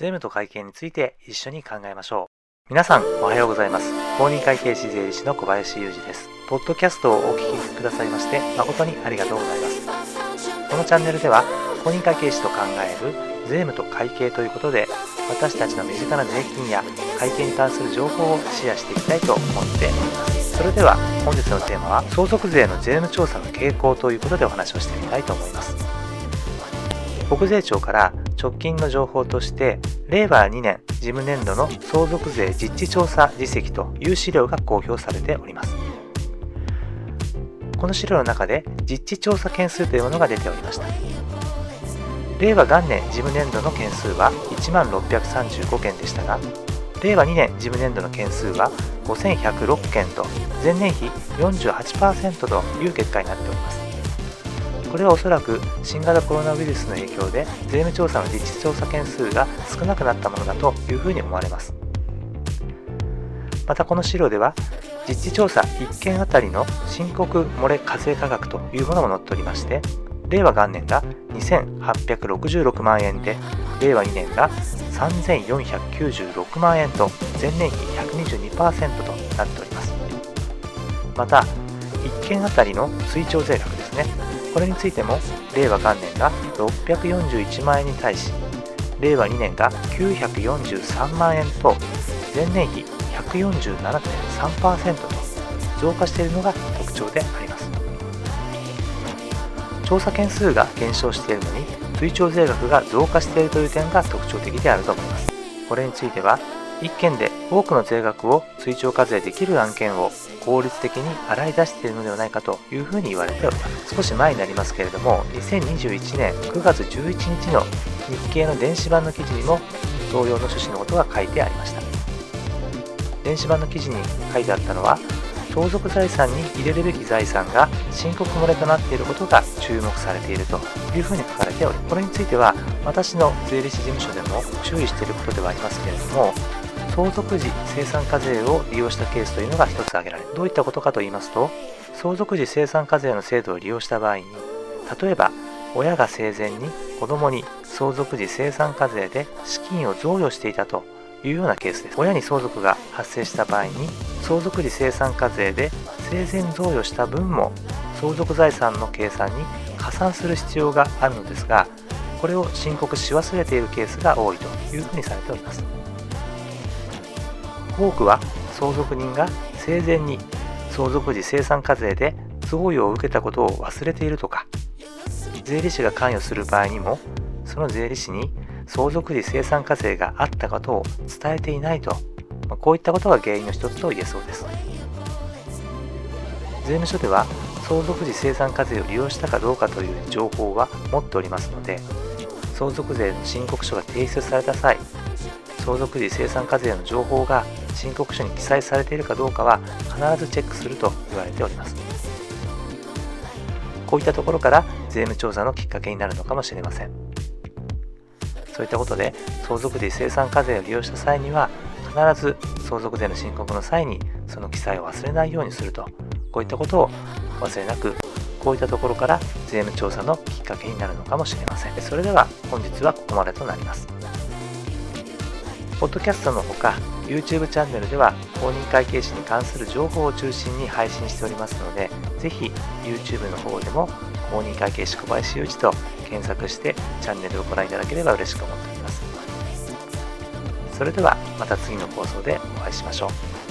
税務と会計について一緒に考えましょう。皆さん、おはようございます。公認会計士税理士の小林裕二です。ポッドキャストをお聞きくださいまして、誠にありがとうございます。このチャンネルでは、公認会計士と考える税務と会計ということで、私たちの身近な税金や会計に関する情報をシェアしていきたいと思っております。それでは、本日のテーマは、相続税の税務調査の傾向ということでお話をしてみたいと思います。国税庁から直近の情報として令和2年事務年度の相続税実地調査実績という資料が公表されております。この資料の中で実地調査件数というものが出ておりました。令和元年事務年度の件数は1万635件でしたが令和2年事務年度の件数は5106件と前年比48%という結果になっております。これはおそらく新型コロナウイルスの影響で税務調査の実地調査件数が少なくなったものだというふうに思われます。またこの資料では実地調査1件あたりの申告漏れ課税価格というものも載っておりまして令和元年が2866万円で令和2年が3496万円と前年比122%となっております。また1件あたりの追徴税額ですね。これについても令和元年が641万円に対し令和2年が943万円と前年比147.3%と増加しているのが特徴であります。調査件数が減少しているのに追徴税額が増加しているという点が特徴的であると思います。これについては1件で多くの税額を追徴課税できる案件を効率的に洗い出しているのではないかというふうに言われております。少し前になりますけれども2021年9月11日の日経の電子版の記事にも同様の趣旨のことが書いてありました。電子版の記事に書いてあったのは相続財産に入れるべき財産が申告漏れとなっていることが注目されているというふうに書かれておりこれについては私の税理士事務所でも注意していることではありますけれども相続時生産課税を利用したケースというのが一つ挙げられる。どういったことかと言いますと相続時生産課税の制度を利用した場合に例えば親が生前に子供に相続時生産課税で資金を贈与していたというようなケースです。親に相続が発生した場合に相続時生産課税で生前贈与した分も相続財産の計算に加算する必要があるのですがこれを申告し忘れているケースが多いというふうにされております。多くは相続人が生前に相続時生産課税で贈与を受けたことを忘れているとか。税理士が関与する場合にもその税理士に相続時生産課税があったことを伝えていないと、まこういったことが原因の一つと言えそうです。税務署では相続時生産課税を利用したかどうかという情報は持っておりますので相続税の申告書が提出された際相続時生産課税の情報が申告書に記載されているかどうかは必ずチェックすると言われております。こういったところから税務調査のきっかけになるのかもしれません。そういったことで相続時生産課税を利用した際には必ず相続税の申告の際にその記載を忘れないようにすると。こういったことを忘れなくこういったところから税務調査のきっかけになるのかもしれません。それでは本日はここまでとなります。ポッドキャストのほか YouTube チャンネルでは公認会計士に関する情報を中心に配信しておりますのでぜひ YouTube の方でも公認会計士小林雄一と検索してチャンネルをご覧いただければ嬉しく思っております。それではまた次の放送でお会いしましょう。